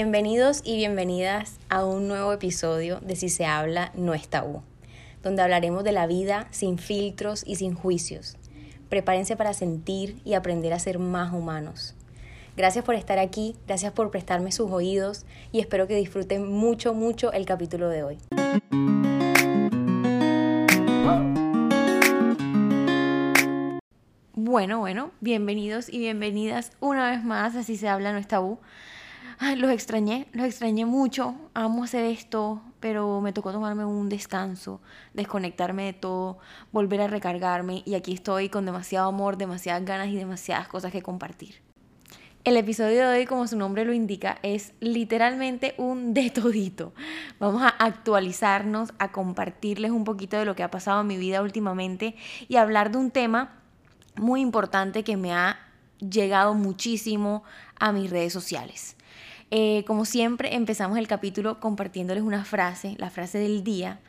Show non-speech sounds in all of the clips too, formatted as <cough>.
Bienvenidos y bienvenidas a un nuevo episodio de Si se habla no es tabú, donde hablaremos de la vida sin filtros y sin juicios. Prepárense para sentir y aprender a ser más humanos. Gracias por estar aquí, gracias por prestarme sus oídos y espero que disfruten mucho, mucho el capítulo de hoy. Bueno, bueno, bienvenidos y bienvenidas una vez más, así se habla no es tabú. <laughs> los extrañé, los extrañé mucho, amo hacer esto, pero me tocó tomarme un descanso, desconectarme de todo, volver a recargarme y aquí estoy con demasiado amor, demasiadas ganas y demasiadas cosas que compartir. El episodio de hoy, como su nombre lo indica, es literalmente un de todito. Vamos a actualizarnos, a compartirles un poquito de lo que ha pasado en mi vida últimamente y hablar de un tema muy importante que me ha llegado muchísimo a mis redes sociales. Eh, como siempre, empezamos el capítulo compartiéndoles una frase, la frase del día.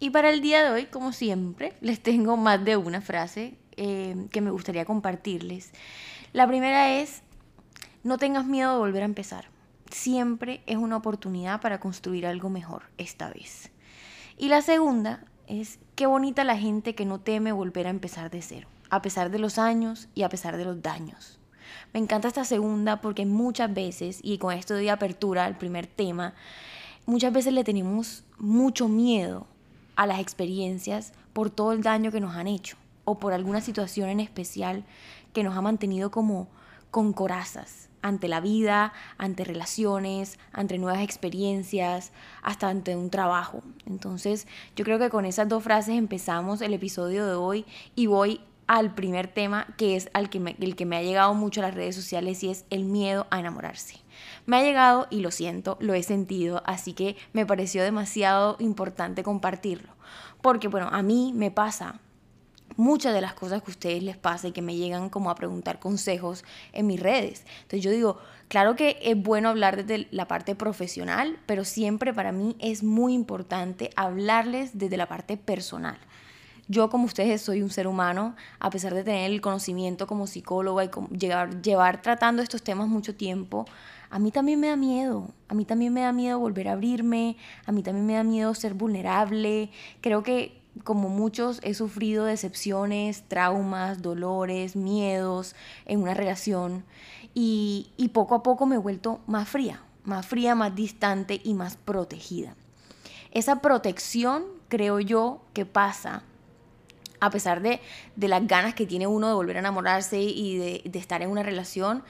Y para el día de hoy, como siempre, les tengo más de una frase eh, que me gustaría compartirles. La primera es, no tengas miedo de volver a empezar. Siempre es una oportunidad para construir algo mejor esta vez. Y la segunda es, qué bonita la gente que no teme volver a empezar de cero, a pesar de los años y a pesar de los daños. Me encanta esta segunda porque muchas veces, y con esto de apertura al primer tema, muchas veces le tenemos mucho miedo a las experiencias por todo el daño que nos han hecho o por alguna situación en especial que nos ha mantenido como con corazas ante la vida, ante relaciones, ante nuevas experiencias, hasta ante un trabajo. Entonces, yo creo que con esas dos frases empezamos el episodio de hoy y voy al primer tema que es el que me ha llegado mucho a las redes sociales y es el miedo a enamorarse. Me ha llegado y lo siento, lo he sentido, así que me pareció demasiado importante compartirlo. Porque bueno, a mí me pasa muchas de las cosas que a ustedes les pasa y que me llegan como a preguntar consejos en mis redes. Entonces yo digo, claro que es bueno hablar desde la parte profesional, pero siempre para mí es muy importante hablarles desde la parte personal. Yo como ustedes soy un ser humano, a pesar de tener el conocimiento como psicóloga y llevar, llevar tratando estos temas mucho tiempo, a mí también me da miedo, a mí también me da miedo volver a abrirme, a mí también me da miedo ser vulnerable. Creo que como muchos he sufrido decepciones, traumas, dolores, miedos en una relación y, y poco a poco me he vuelto más fría, más fría, más distante y más protegida. Esa protección creo yo que pasa a pesar de, las ganas que tiene uno de volver a enamorarse y de, de estar en una relación,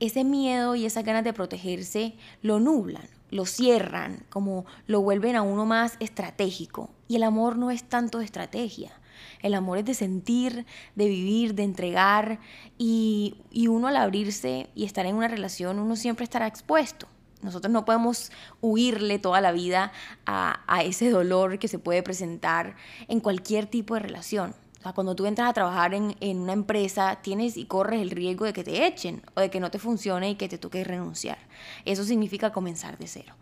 ese miedo y esas ganas de protegerse lo nublan, lo cierran, como lo vuelven a uno más estratégico. Y el amor no es tanto de estrategia. El amor es de sentir, de vivir, de entregar. Y, y, uno al abrirse y estar en una relación, uno siempre estará expuesto. Nosotros no podemos huirle toda la vida a, ese dolor que se puede presentar en cualquier tipo de relación. O sea, cuando tú entras a trabajar en, en, una empresa, tienes y corres el riesgo de que te echen o de que no te funcione y que te toque renunciar. Eso significa comenzar de cero.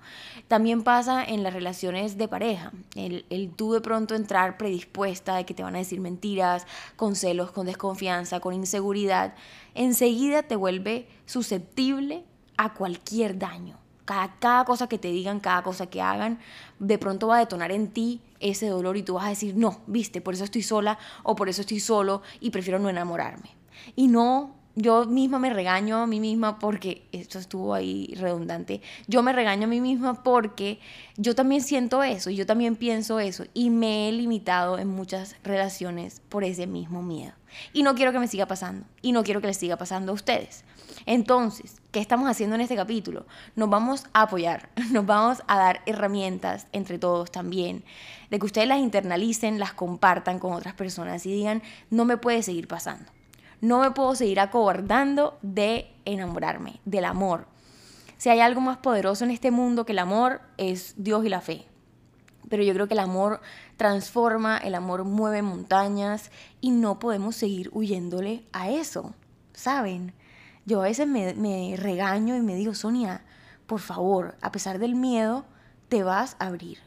También pasa en las relaciones de pareja. El, el tú de pronto entrar predispuesta de que te van a decir mentiras, con celos, con desconfianza, con inseguridad, enseguida te vuelve susceptible a cualquier daño cada, cosa que te digan, cada cosa que hagan, de pronto va a detonar en ti ese dolor y tú vas a decir, no, viste, por eso estoy sola o por eso estoy solo y prefiero no enamorarme. Y no, yo misma me regaño a mí misma porque, esto estuvo ahí redundante, yo me regaño a mí misma porque yo también siento eso, yo también pienso eso y me he limitado en muchas relaciones por ese mismo miedo. Y no quiero que me siga pasando y no quiero que les siga pasando a ustedes. Entonces, ¿qué estamos haciendo en este capítulo? Nos vamos a apoyar, <laughs> nos vamos a dar herramientas entre todos también, de que ustedes las internalicen, las compartan con otras personas y digan, no me puede seguir pasando. No me puedo seguir acobardando de enamorarme, del amor. Si hay algo más poderoso en este mundo que el amor, es Dios y la fe. Pero yo creo que el amor transforma, el amor mueve montañas y no podemos seguir huyéndole a eso, ¿saben? Yo a veces me, regaño y me digo, Sonia, por favor, a pesar del miedo, te vas a abrir,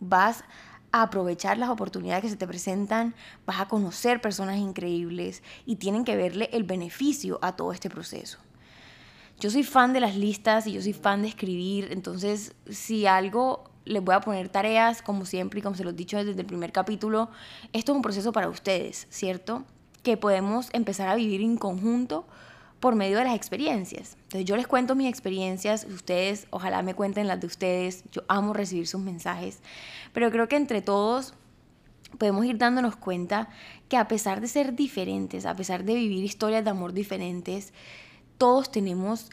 vas a aprovechar las oportunidades que se te presentan, vas a conocer personas increíbles y tienen que verle el beneficio a todo este proceso. yo soy fan de las listas y yo soy fan de escribir, entonces si algo les voy a poner tareas, como siempre y como se los he dicho desde el primer capítulo, esto es un proceso para ustedes, ¿cierto? Que podemos empezar a vivir en conjunto por medio de las experiencias. Entonces yo les cuento mis experiencias, ustedes ojalá me cuenten las de ustedes, yo amo recibir sus mensajes, pero creo que entre todos podemos ir dándonos cuenta que a pesar de ser diferentes, a pesar de vivir historias de amor diferentes, todos tenemos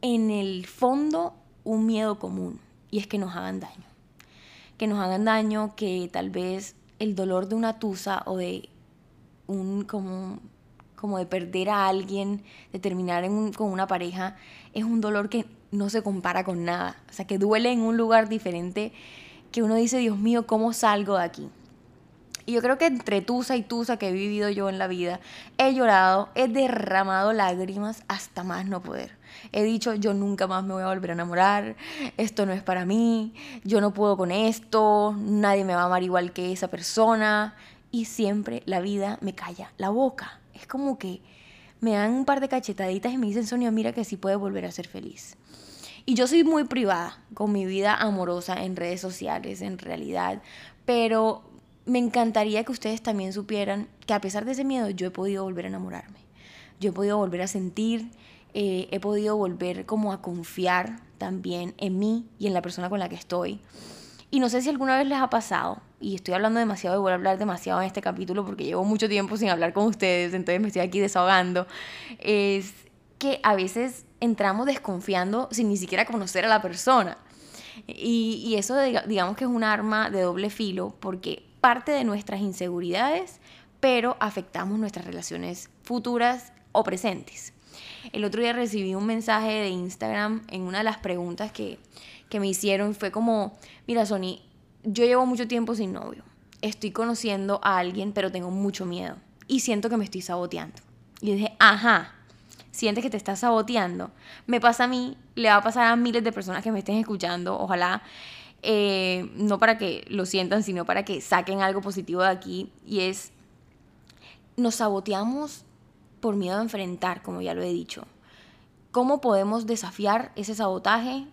en el fondo un miedo común y es que nos hagan daño. Que nos hagan daño, que tal vez el dolor de una tusa o de un como, como de perder a alguien, de terminar con una pareja, es un dolor que no se compara con nada. O sea, que duele en un lugar diferente que uno dice, Dios mío, ¿cómo salgo de aquí? Y yo creo que entre tusa y tusa que he vivido yo en la vida, he llorado, he derramado lágrimas hasta más no poder. He dicho, yo nunca más me voy a volver a enamorar, esto no es para mí, yo no puedo con esto, nadie me va a amar igual que esa persona. Y siempre la vida me calla la boca. Es como que me dan un par de cachetaditas y me dicen, Sonia, mira que sí puedes volver a ser feliz. Y yo soy muy privada con mi vida amorosa en redes sociales, en realidad, pero me encantaría que ustedes también supieran que a pesar de ese miedo yo he podido volver a enamorarme. Yo he podido volver a sentir, eh, he podido volver como a confiar también en mí y en la persona con la que estoy. Y no sé si alguna vez les ha pasado, y estoy hablando demasiado y voy a hablar demasiado en este capítulo porque llevo mucho tiempo sin hablar con ustedes, entonces me estoy aquí desahogando, es que a veces entramos desconfiando sin ni siquiera conocer a la persona. Y, y eso digamos que es un arma de doble filo porque parte de nuestras inseguridades, pero afectamos nuestras relaciones futuras o presentes. El otro día recibí un mensaje de Instagram en una de las preguntas que, que me hicieron. Fue como, mira Sony, yo llevo mucho tiempo sin novio. Estoy conociendo a alguien, pero tengo mucho miedo. Y siento que me estoy saboteando. Y dije, ajá, sientes que te estás saboteando. Me pasa a mí, le va a pasar a miles de personas que me estén escuchando. Ojalá eh, no para que lo sientan, sino para que saquen algo positivo de aquí, y es, nos saboteamos por miedo a enfrentar, como ya lo he dicho. ¿Cómo podemos desafiar ese sabotaje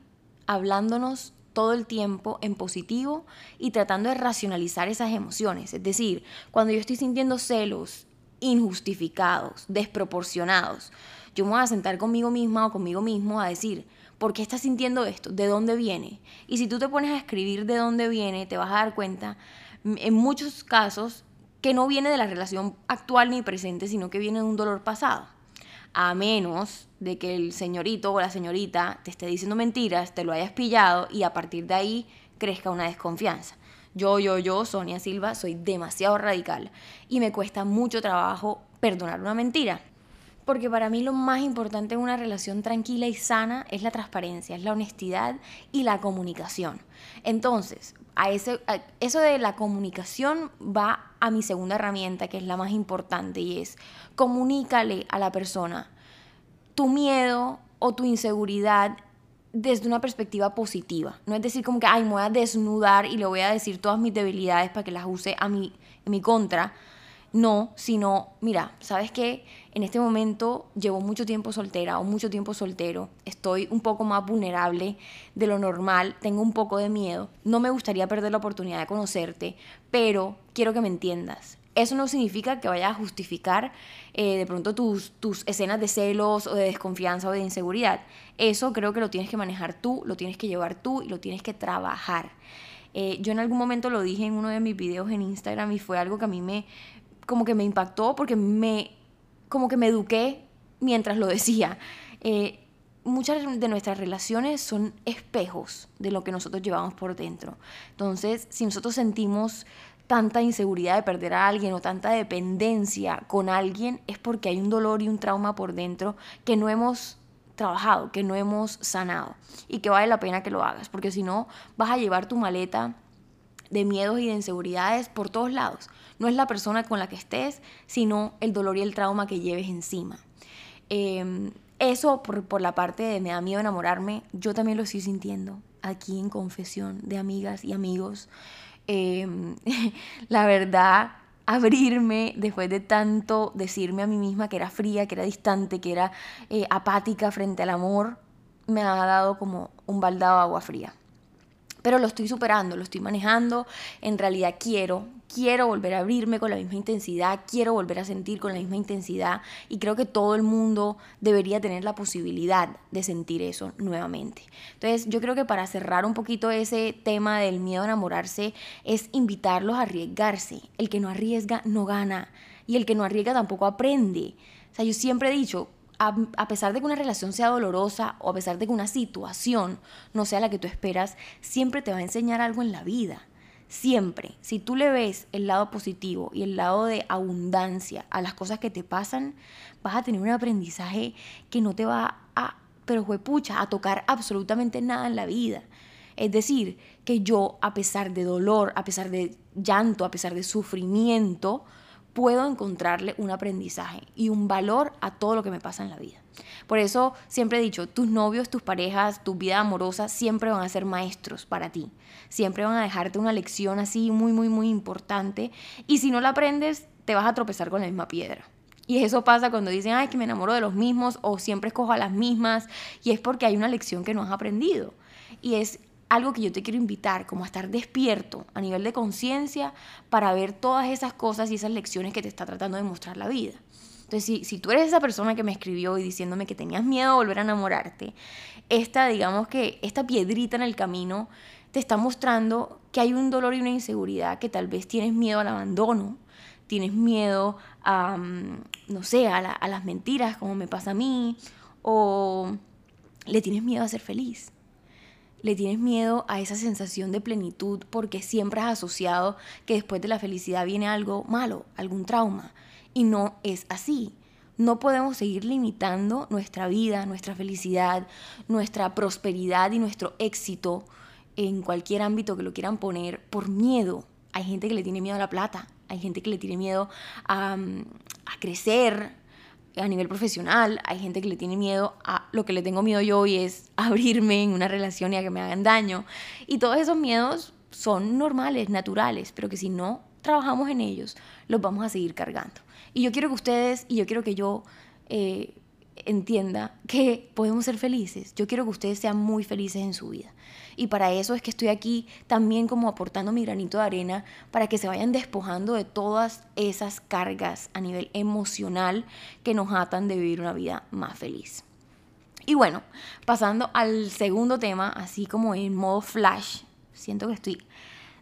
hablándonos todo el tiempo en positivo y tratando de racionalizar esas emociones? Es decir, cuando yo estoy sintiendo celos injustificados, desproporcionados, yo me voy a sentar conmigo misma o conmigo mismo a decir, ¿Por qué estás sintiendo esto? ¿De dónde viene? Y si tú te pones a escribir de dónde viene, te vas a dar cuenta, en muchos casos, que no viene de la relación actual ni presente, sino que viene de un dolor pasado. A menos de que el señorito o la señorita te esté diciendo mentiras, te lo hayas pillado y a partir de ahí crezca una desconfianza. Yo, yo, yo, Sonia Silva, soy demasiado radical y me cuesta mucho trabajo perdonar una mentira porque para mí lo más importante en una relación tranquila y sana es la transparencia, es la honestidad y la comunicación. Entonces, a ese, eso de la comunicación va a mi segunda herramienta, que es la más importante, y es comunícale a la persona tu miedo o tu inseguridad desde una perspectiva positiva. No es decir como que, ay, me voy a desnudar y le voy a decir todas mis debilidades para que las use a mi, en mi contra, no, sino, mira, ¿sabes qué? En este momento llevo mucho tiempo soltera o mucho tiempo soltero, estoy un poco más vulnerable de lo normal, tengo un poco de miedo, no me gustaría perder la oportunidad de conocerte, pero quiero que me entiendas. Eso no significa que vayas a justificar eh, de pronto tus, tus escenas de celos o de desconfianza o de inseguridad. Eso creo que lo tienes que manejar tú, lo tienes que llevar tú y lo tienes que trabajar. Eh, yo en algún momento lo dije en uno de mis videos en Instagram y fue algo que a mí me, como que me impactó porque me, como que me eduqué mientras lo decía. Eh, muchas de nuestras relaciones son espejos de lo que nosotros llevamos por dentro. Entonces, si nosotros sentimos tanta inseguridad de perder a alguien o tanta dependencia con alguien, es porque hay un dolor y un trauma por dentro que no hemos trabajado, que no hemos sanado y que vale la pena que lo hagas, porque si no vas a llevar tu maleta de miedos y de inseguridades por todos lados. No es la persona con la que estés, sino el dolor y el trauma que lleves encima. Em, eso por, la parte de me da miedo enamorarme, yo también lo estoy sintiendo aquí en confesión de amigas y amigos. Em, <laughs> la verdad, abrirme después de tanto decirme a mí misma que era fría, que era distante, que era eh, apática frente al amor, me ha dado como un baldado de agua fría. Pero lo estoy superando, lo estoy manejando. En realidad quiero, quiero volver a abrirme con la misma intensidad, quiero volver a sentir con la misma intensidad y creo que todo el mundo debería tener la posibilidad de sentir eso nuevamente. Entonces yo creo que para cerrar un poquito ese tema del miedo a enamorarse es invitarlos a arriesgarse. El que no arriesga no gana y el que no arriesga tampoco aprende. O sea, yo siempre he dicho, a, pesar de que una relación sea dolorosa o a pesar de que una situación no sea la que tú esperas, siempre te va a enseñar algo en la vida. Siempre, si tú le ves el lado positivo y el lado de abundancia a las cosas que te pasan, vas a tener un aprendizaje que no te va a, pero pucha, a tocar absolutamente nada en la vida. Es decir, que yo, a pesar de dolor, a pesar de llanto, a pesar de sufrimiento, puedo encontrarle un aprendizaje y un valor a todo lo que me pasa en la vida. Por eso siempre he dicho, tus novios, tus parejas, tu vida amorosa siempre van a ser maestros para ti. Siempre van a dejarte una lección así muy, muy, muy importante. Y si no la aprendes, te vas a tropezar con la misma piedra. Y eso pasa cuando dicen, ay, que me enamoro de los mismos o siempre escojo a las mismas. Y es porque hay una lección que no has aprendido. Y es algo que yo te quiero invitar, como a estar despierto a nivel de conciencia para ver todas esas cosas y esas lecciones que te está tratando de mostrar la vida. Entonces, si, si tú eres esa persona que me escribió y diciéndome que tenías miedo a volver a enamorarte, esta, digamos que, esta piedrita en el camino te está mostrando que hay un dolor y una inseguridad, que tal vez tienes miedo al abandono, tienes miedo a, mm, no sé, a, a las mentiras, como me pasa a mí, o le tienes miedo a ser feliz le tienes miedo a esa sensación de plenitud porque siempre has asociado que después de la felicidad viene algo malo, algún trauma. Y no es así. No podemos seguir limitando nuestra vida, nuestra felicidad, nuestra prosperidad y nuestro éxito en cualquier ámbito que lo quieran poner por miedo. Hay gente que le tiene miedo a la plata, hay gente que le tiene miedo a, a crecer, a nivel profesional, hay gente que le tiene miedo a lo que le tengo miedo yo y es <laughs> abrirme en una relación y a que me hagan daño. Y todos esos miedos son normales, naturales, pero que si no trabajamos en ellos, los vamos a seguir cargando. Y yo quiero que ustedes y yo quiero que yo eh, entienda que podemos ser felices. Yo quiero que ustedes sean muy felices en su vida. Y para eso es que estoy aquí también como aportando mi granito de arena para que se vayan despojando de todas esas cargas a nivel emocional que nos atan de vivir una vida más feliz. Y bueno, pasando al segundo tema, así como en modo flash, siento que estoy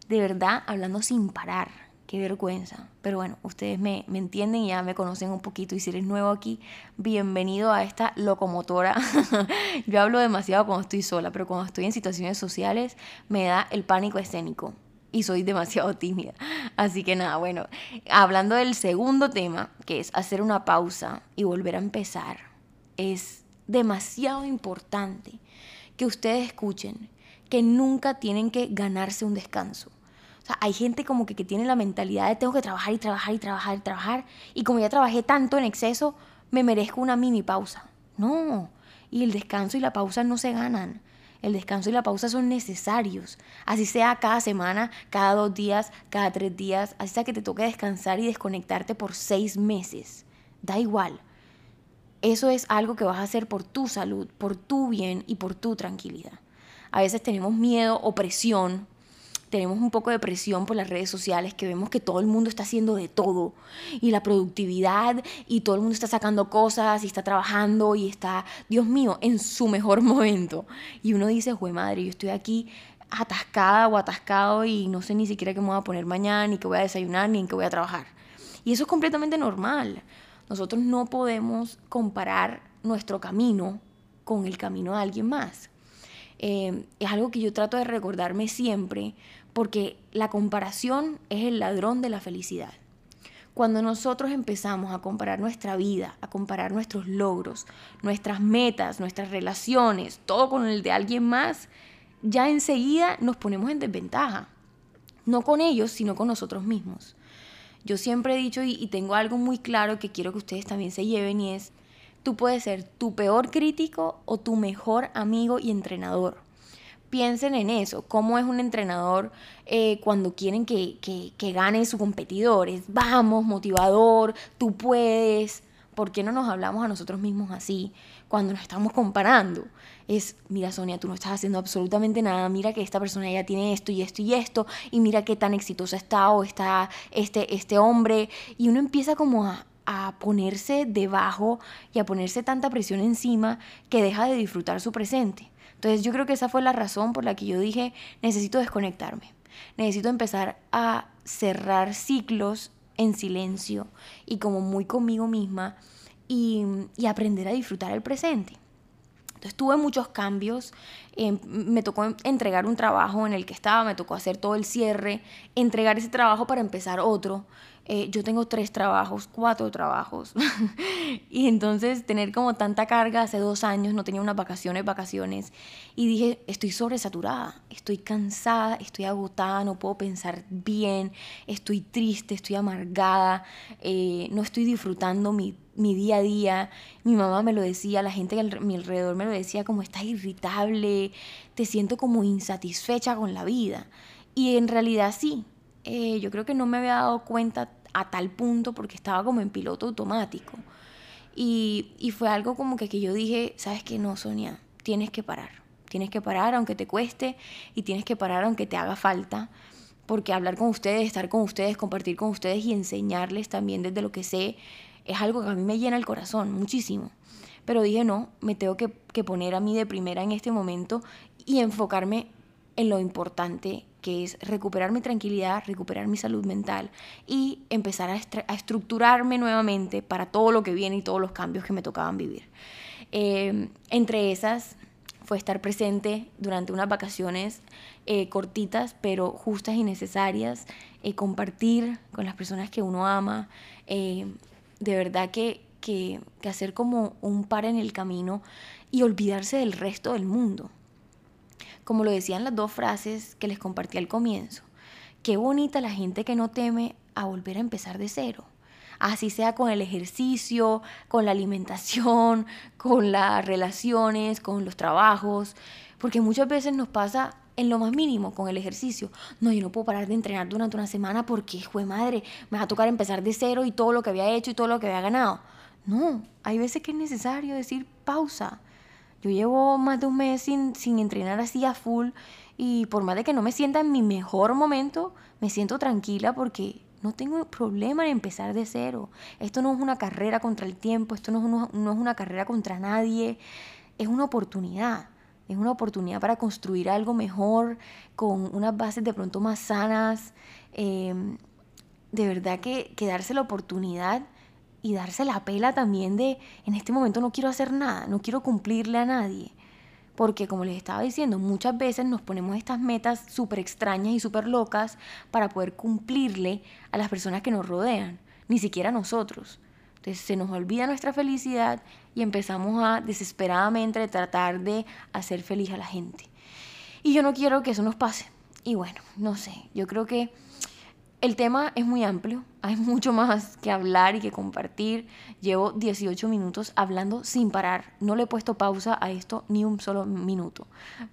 de verdad hablando sin parar qué vergüenza. Pero bueno, ustedes me, entienden y ya me conocen un poquito. Y si eres nuevo aquí, bienvenido a esta locomotora. <laughs> Yo hablo demasiado cuando estoy sola, pero cuando estoy en situaciones sociales me da el pánico escénico. Y soy demasiado <laughs> tímida. Así que nada, bueno, hablando del segundo tema, que es hacer una pausa y volver a empezar, es demasiado importante que ustedes escuchen que nunca tienen que ganarse un descanso hay gente como que, que tiene la mentalidad de tengo que trabajar y trabajar y trabajar y trabajar. Y como ya trabajé tanto en exceso, me merezco una mini pausa. No. Y el descanso y la pausa no se ganan. El descanso y la pausa son necesarios. Así sea cada semana, cada dos días, cada tres días. Así sea que te toque descansar y desconectarte por seis meses. Da igual. Eso es algo que vas a hacer por tu salud, por tu bien y por tu tranquilidad. A veces tenemos miedo o presión tenemos un poco de presión por las redes sociales que vemos que todo el mundo está haciendo de todo y la productividad y todo el mundo está sacando cosas y está trabajando y está, Dios mío, en su mejor <laughs> momento. Y uno dice, jue madre, yo estoy aquí atascada o atascado y no sé ni siquiera qué me voy a poner mañana, ni qué voy a desayunar, ni en qué voy a trabajar. Y eso es completamente normal. Nosotros no podemos comparar nuestro camino con el camino de alguien más. Eh, es algo que yo trato de recordarme siempre porque la comparación es el ladrón de la felicidad. Cuando nosotros empezamos a comparar nuestra vida, a comparar nuestros logros, nuestras metas, nuestras relaciones, todo con el de alguien más, ya enseguida nos ponemos en desventaja. No con ellos, sino con nosotros mismos. Yo siempre he dicho y tengo algo muy claro que quiero que ustedes también se lleven y es, tú puedes ser tu peor crítico o tu mejor amigo y entrenador piensen en eso, cómo es un entrenador eh, cuando quieren que, que, que gane su competidor. Es, vamos, motivador, tú puedes. ¿Por qué no nos hablamos a nosotros mismos así cuando nos estamos comparando? Es, mira Sonia, tú no estás haciendo absolutamente nada, mira que esta persona ya tiene esto y esto y esto, y mira qué tan exitosa está o está este, este hombre. Y uno empieza como a, a ponerse debajo y a ponerse tanta presión encima que deja de disfrutar su presente. Entonces yo creo que esa fue la razón por la que yo dije, necesito desconectarme, necesito empezar a cerrar ciclos en silencio y como muy conmigo misma y, aprender a disfrutar el presente. Entonces tuve muchos cambios, em, me tocó entregar un trabajo en el que estaba, me tocó hacer todo el cierre, entregar ese trabajo para empezar otro, eh, yo tengo tres trabajos, cuatro trabajos. <laughs> y entonces tener como tanta carga, hace dos años no tenía unas vacaciones, vacaciones. Y dije, estoy sobresaturada, estoy cansada, estoy agotada, no puedo pensar bien, estoy triste, estoy amargada, eh, no estoy disfrutando mi, mi día a día. Mi mamá me lo decía, la gente a mi alrededor me lo decía, como estás irritable, te siento como insatisfecha con la vida. Y en realidad sí, eh, yo creo que no me había dado cuenta a tal punto porque estaba como en piloto automático. Y, y fue algo como que, que yo dije, sabes que no, Sonia, tienes que parar. Tienes que parar aunque te cueste y tienes que parar aunque te haga falta. Porque hablar con ustedes, estar con ustedes, compartir con ustedes y enseñarles también desde lo que sé es algo que a mí me llena el corazón muchísimo. Pero dije, no, me tengo que, que poner a mí de primera en este momento y enfocarme en lo importante que es recuperar mi tranquilidad, recuperar mi salud mental y empezar a, estructurarme nuevamente para todo lo que viene y todos los cambios que me tocaban vivir. Eh, entre esas fue estar presente durante unas vacaciones eh, cortitas, pero justas y necesarias, eh, compartir con las personas que uno ama, de verdad que, que hacer como un par en el camino y olvidarse del resto del mundo como lo decían las dos frases que les compartí al comienzo. Qué bonita la gente que no teme a volver a empezar de cero. Así sea con el ejercicio, con la alimentación, <laughs> con las relaciones, con los trabajos. Porque muchas veces nos pasa en lo más mínimo con el ejercicio. No, yo no puedo parar de entrenar durante una semana porque, jue madre, me va a tocar empezar de cero y todo lo que había hecho y todo lo que había ganado. No, hay veces que es necesario decir pausa. Yo llevo más de un mes sin, sin entrenar así a full y por más de que no me sienta en mi mejor momento, me siento tranquila porque no tengo problema en empezar de cero. Esto no es una carrera contra el tiempo, esto no es una, no es una carrera contra nadie, es una oportunidad. Es una oportunidad para construir algo mejor, con unas bases de pronto más sanas. Em, de verdad que, que darse la oportunidad y darse la pela también de, en este momento no quiero hacer nada, no quiero cumplirle a nadie. Porque como les estaba diciendo, muchas veces nos ponemos estas metas súper extrañas y súper locas para poder cumplirle a las personas que nos rodean, ni siquiera a nosotros. Entonces se nos olvida nuestra felicidad y empezamos a desesperadamente tratar de hacer feliz a la gente. Y yo no quiero que eso nos pase. Y bueno, no sé, yo creo que el tema es muy amplio, <laughs> hay mucho más que hablar y que compartir. Llevo 18 minutos hablando sin parar, no le he puesto pausa a esto ni un solo minuto,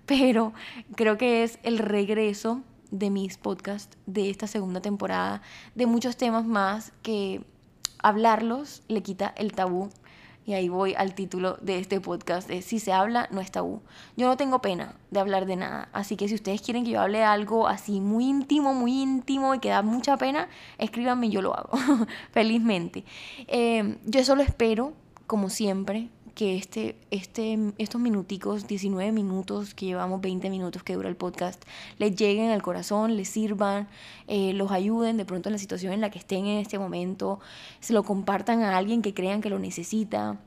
pero creo que es el regreso de mis podcasts de esta segunda temporada, de muchos temas más que hablarlos le quita el tabú y ahí voy al título de este podcast, de Si se habla, no es tabú. Yo no tengo pena de hablar de nada, así que si ustedes quieren que yo hable de algo así muy íntimo, muy íntimo y que da mucha pena, escríbanme y yo lo hago, <laughs> felizmente. Eh, yo solo espero, como siempre, que este, este, estos minuticos, 19 minutos que llevamos, 20 minutos que dura el podcast, les lleguen al corazón, les sirvan, eh, los ayuden de pronto en la situación en la que estén en este momento, se lo compartan a alguien que crean que lo necesita.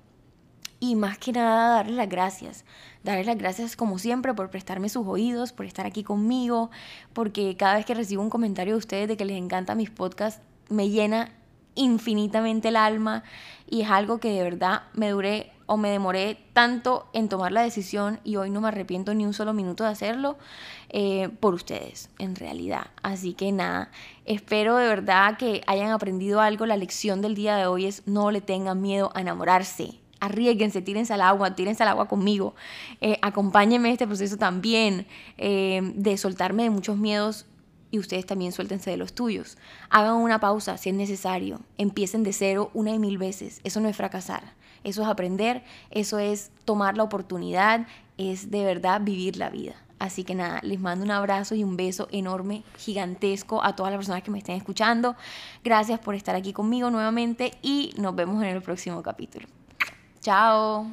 Y más que nada, darles las gracias. Darles las gracias como siempre por prestarme sus oídos, por estar aquí conmigo, porque cada vez que recibo un comentario de ustedes de que les encantan mis podcasts, me llena infinitamente el alma y es algo que de verdad me duré o me demoré tanto en tomar la decisión y hoy no me arrepiento ni un solo minuto de hacerlo eh, por ustedes, en realidad. Así que nada, espero de verdad que hayan aprendido algo. La lección del día de hoy es no le tengan miedo a enamorarse. arriesguense, tírense al agua, tírense al agua conmigo, eh, acompáñenme en este proceso también eh, de soltarme de muchos miedos y ustedes también suéltense de los tuyos. Hagan una pausa si es necesario, empiecen de cero una y mil veces, eso no es fracasar, eso es aprender, eso es tomar la oportunidad, es de verdad vivir la vida. Así que nada, les mando un abrazo y un beso enorme, gigantesco a todas las personas que me estén escuchando. Gracias por estar aquí conmigo nuevamente y nos vemos en el próximo capítulo. Chao.